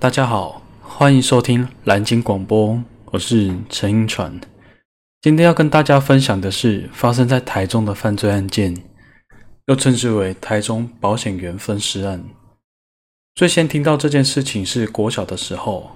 大家好，欢迎收听蓝鲸广播，我是陈英传。今天要跟大家分享的是发生在台中的犯罪案件，又称之为台中保险员分尸案。最先听到这件事情是国小的时候，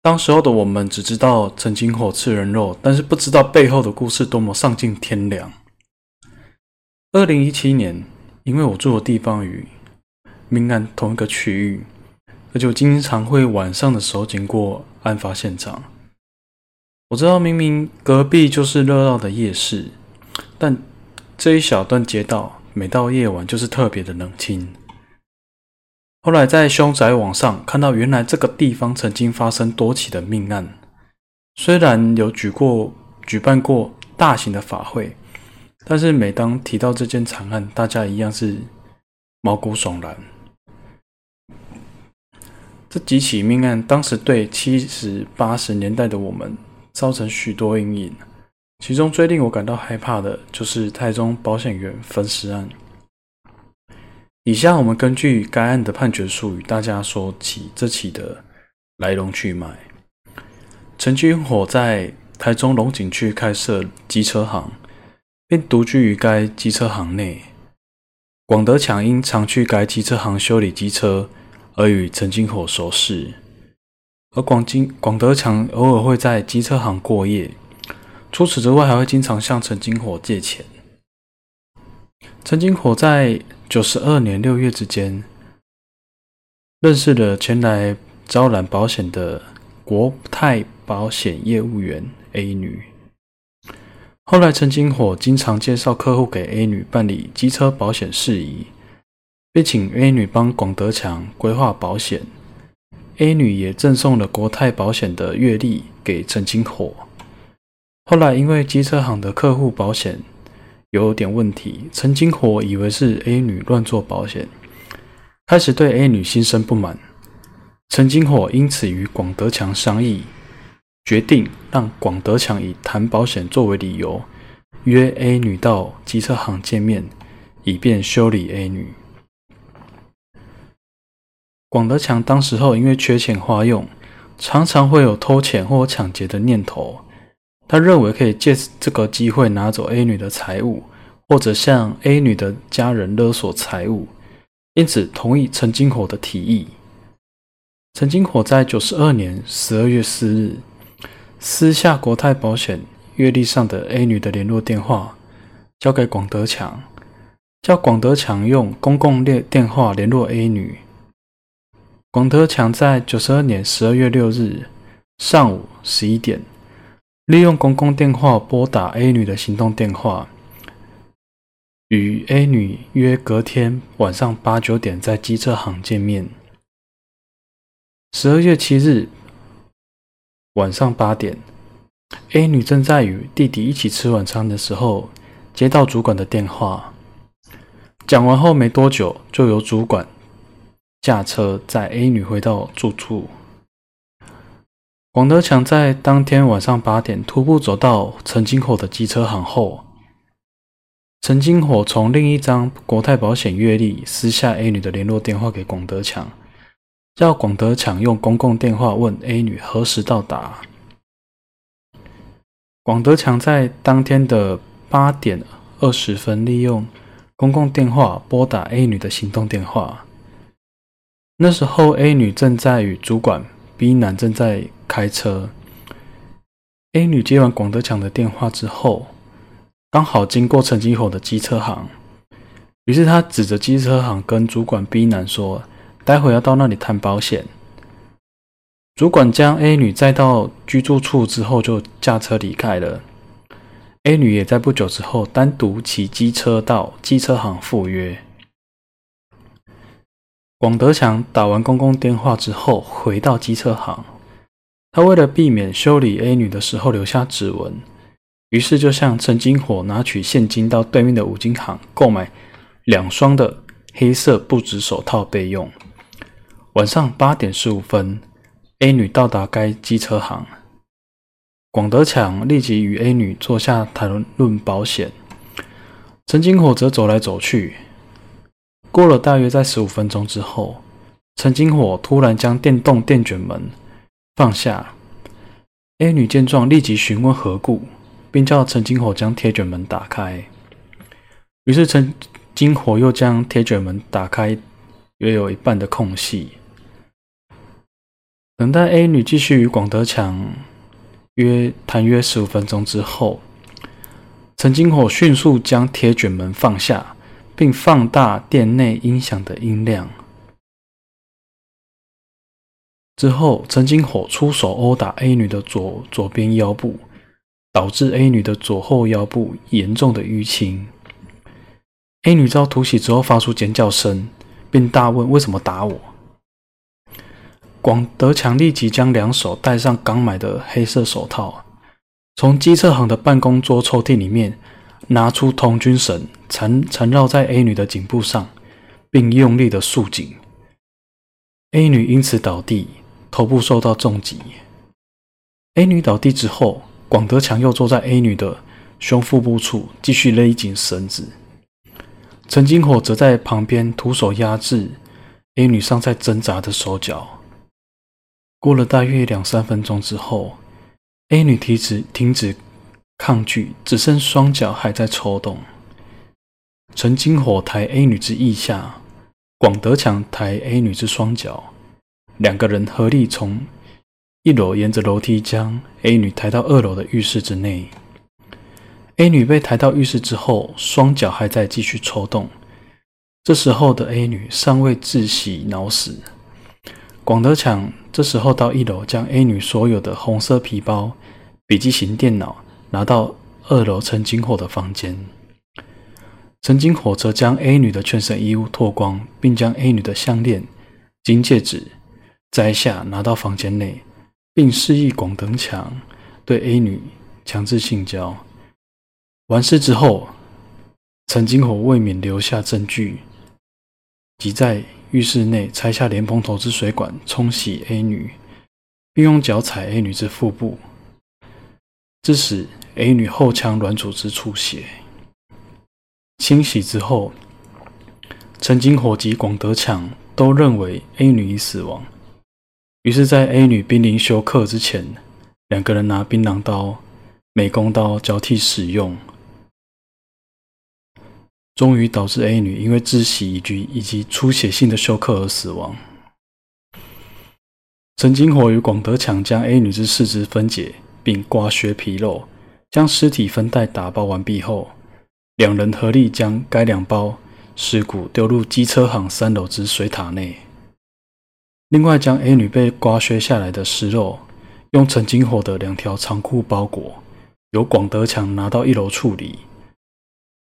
当时候的我们只知道曾经火吃人肉，但是不知道背后的故事多么丧尽天良。二零一七年，因为我住的地方与明安同一个区域，而且我经常会晚上的时候经过案发现场。我知道明明隔壁就是热闹的夜市，但这一小段街道每到夜晚就是特别的冷清。后来在凶宅网上看到，原来这个地方曾经发生多起的命案，虽然有举过举办过大型的法会。但是每当提到这件惨案，大家一样是毛骨悚然。这几起命案当时对七十八十年代的我们造成许多阴影，其中最令我感到害怕的就是台中保险员分尸案。以下我们根据该案的判决书与大家说起这起的来龙去脉。陈君火在台中龙井区开设机车行。并独居于该机车行内。广德强因常去该机车行修理机车，而与陈金火熟识。而广金广德强偶尔会在机车行过夜，除此之外，还会经常向陈金火借钱。陈金火在九十二年六月之间，认识了前来招揽保险的国泰保险业务员 A 女。后来，陈金火经常介绍客户给 A 女办理机车保险事宜，并请 A 女帮广德强规划保险。A 女也赠送了国泰保险的月历给陈金火。后来，因为机车行的客户保险有点问题，陈金火以为是 A 女乱做保险，开始对 A 女心生不满。陈金火因此与广德强商议。决定让广德强以谈保险作为理由，约 A 女到机车行见面，以便修理 A 女。广德强当时候因为缺钱花用，常常会有偷钱或抢劫的念头。他认为可以借这个机会拿走 A 女的财物，或者向 A 女的家人勒索财物，因此同意陈金火的提议。陈金火在九十二年十二月四日。私下国泰保险月历上的 A 女的联络电话交给广德强，叫广德强用公共电电话联络 A 女。广德强在九十二年十二月六日上午十一点，利用公共电话拨打 A 女的行动电话，与 A 女约隔天晚上八九点在机车行见面。十二月七日。晚上八点，A 女正在与弟弟一起吃晚餐的时候，接到主管的电话。讲完后没多久，就由主管驾车载 A 女回到住处。广德强在当天晚上八点徒步走到陈金火的机车行后，陈金火从另一张国泰保险月历撕下 A 女的联络电话给广德强。叫广德强用公共电话问 A 女何时到达。广德强在当天的八点二十分利用公共电话拨打 A 女的行动电话。那时候 A 女正在与主管 B 男正在开车。A 女接完广德强的电话之后，刚好经过陈金火的机车行，于是她指着机车行跟主管 B 男说。待会要到那里谈保险。主管将 A 女载到居住处之后，就驾车离开了。A 女也在不久之后单独骑机车到机车行赴约。广德强打完公共电话之后，回到机车行。他为了避免修理 A 女的时候留下指纹，于是就向陈金火拿取现金到对面的五金行购买两双的黑色布质手套备用。晚上八点十五分，A 女到达该机车行。广德强立即与 A 女坐下谈论保险。陈金火则走来走去。过了大约在十五分钟之后，陈金火突然将电动电卷门放下。A 女见状，立即询问何故，并叫陈金火将铁卷门打开。于是陈金火又将铁卷门打开，约有一半的空隙。等待 A 女继续与广德强约谈约十五分钟之后，陈金火迅速将铁卷门放下，并放大店内音响的音量。之后，陈金火出手殴打 A 女的左左边腰部，导致 A 女的左后腰部严重的淤青。A 女遭突袭之后发出尖叫声，并大问：“为什么打我？”广德强立即将两手戴上刚买的黑色手套，从机车行的办公桌抽屉里面拿出童军绳，缠缠绕在 A 女的颈部上，并用力的束紧。A 女因此倒地。头部受到重击，A 女倒地之后，广德强又坐在 A 女的胸腹部处，继续勒紧绳子。陈金火则在旁边徒手压制 A 女尚在挣扎的手脚。过了大约两三分钟之后，A 女停止停止抗拒，只剩双脚还在抽动。陈金火抬 A 女至腋下，广德强抬 A 女之双脚。两个人合力从一楼沿着楼梯将 A 女抬到二楼的浴室之内。A 女被抬到浴室之后，双脚还在继续抽动。这时候的 A 女尚未窒息脑死。广德强这时候到一楼，将 A 女所有的红色皮包、笔记型电脑拿到二楼陈金火的房间。陈金火则将 A 女的全身衣物脱光，并将 A 女的项链、金戒指。摘下，拿到房间内，并示意广德强对 A 女强制性交。完事之后，陈金火未免留下证据，即在浴室内拆下莲蓬头之水管冲洗 A 女，并用脚踩 A 女之腹部，致使 A 女后腔软组织出血。清洗之后，陈金火及广德强都认为 A 女已死亡。于是，在 A 女濒临休克之前，两个人拿槟榔刀、美工刀交替使用，终于导致 A 女因为窒息以及以及出血性的休克而死亡。陈金火与广德强将 A 女之四肢分解，并刮削皮肉，将尸体分袋打包完毕后，两人合力将该两包尸骨丢入机车行三楼之水塔内。另外，将 A 女被刮削下来的尸肉，用陈金火的两条长裤包裹，由广德强拿到一楼处理。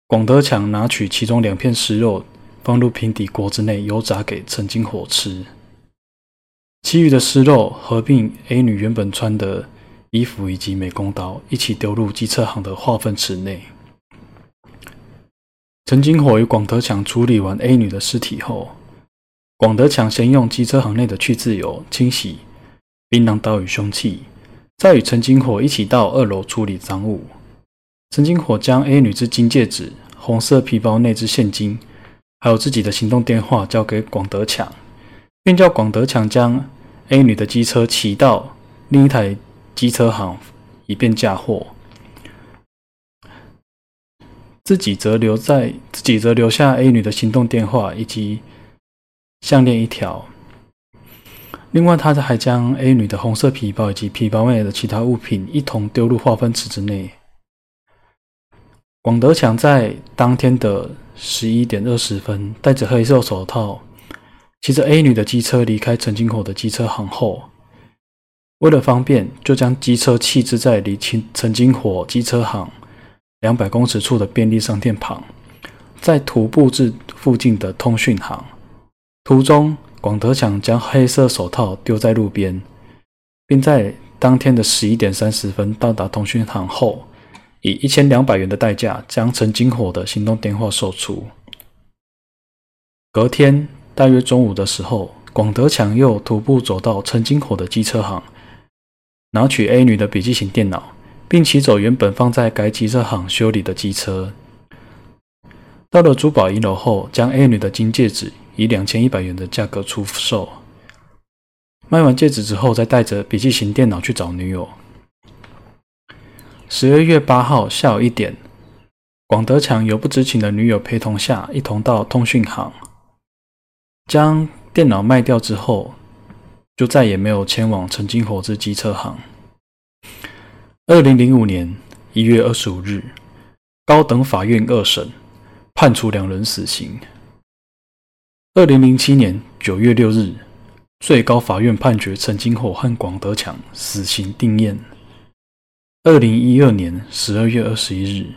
广德强拿取其中两片尸肉，放入平底锅之内油炸给陈金火吃。其余的尸肉合并 A 女原本穿的衣服以及美工刀，一起丢入机车行的化粪池内。陈金火与广德强处理完 A 女的尸体后，广德强先用机车行内的去渍油清洗槟榔刀与凶器，再与陈金火一起到二楼处理赃物。陈金火将 A 女之金戒指、红色皮包内之现金，还有自己的行动电话交给广德强，并叫广德强将 A 女的机车骑到另一台机车行，以便嫁祸。自己则留在自己则留下 A 女的行动电话以及。项链一条。另外，他还将 A 女的红色皮包以及皮包内的其他物品一同丢入化粪池之内。广德强在当天的十一点二十分，戴着黑色手套，骑着 A 女的机车离开陈金火的机车行后，为了方便，就将机车弃置在离陈陈金火机车行两百公尺处的便利商店旁，再徒步至附近的通讯行。途中，广德强将黑色手套丢在路边，并在当天的十一点三十分到达通讯行后，以一千两百元的代价将陈金火的行动电话售出。隔天大约中午的时候，广德强又徒步走到陈金火的机车行，拿取 A 女的笔记型电脑，并骑走原本放在该机车行修理的机车。到了珠宝一楼后，将 A 女的金戒指。以两千一百元的价格出售。卖完戒指之后，再带着笔记型电脑去找女友。十二月八号下午一点，广德强由不知情的女友陪同下，一同到通讯行，将电脑卖掉之后，就再也没有前往陈金火之机车行。二零零五年一月二十五日，高等法院二审判处两人死刑。二零零七年九月六日，最高法院判决陈金火和广德强死刑定验。二零一二年十二月二十一日，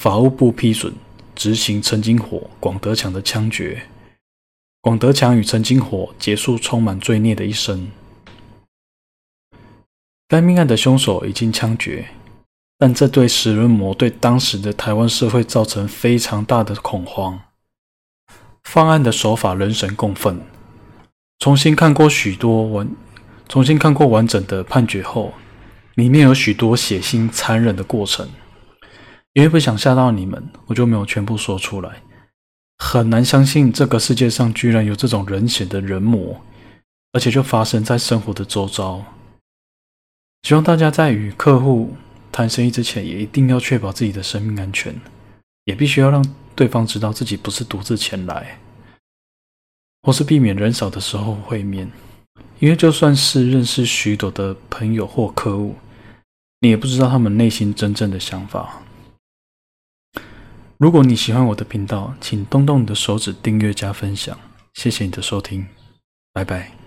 法务部批准执行陈金火、广德强的枪决。广德强与陈金火结束充满罪孽的一生。该命案的凶手已经枪决，但这对食人魔对当时的台湾社会造成非常大的恐慌。犯案的手法人神共愤。重新看过许多完，重新看过完整的判决后，里面有许多血腥残忍的过程。因为不想吓到你们，我就没有全部说出来。很难相信这个世界上居然有这种人血的人魔，而且就发生在生活的周遭。希望大家在与客户谈生意之前，也一定要确保自己的生命安全，也必须要让对方知道自己不是独自前来，或是避免人少的时候会面。因为就算是认识许多的朋友或客户，你也不知道他们内心真正的想法。如果你喜欢我的频道，请动动你的手指订阅加分享，谢谢你的收听，拜拜。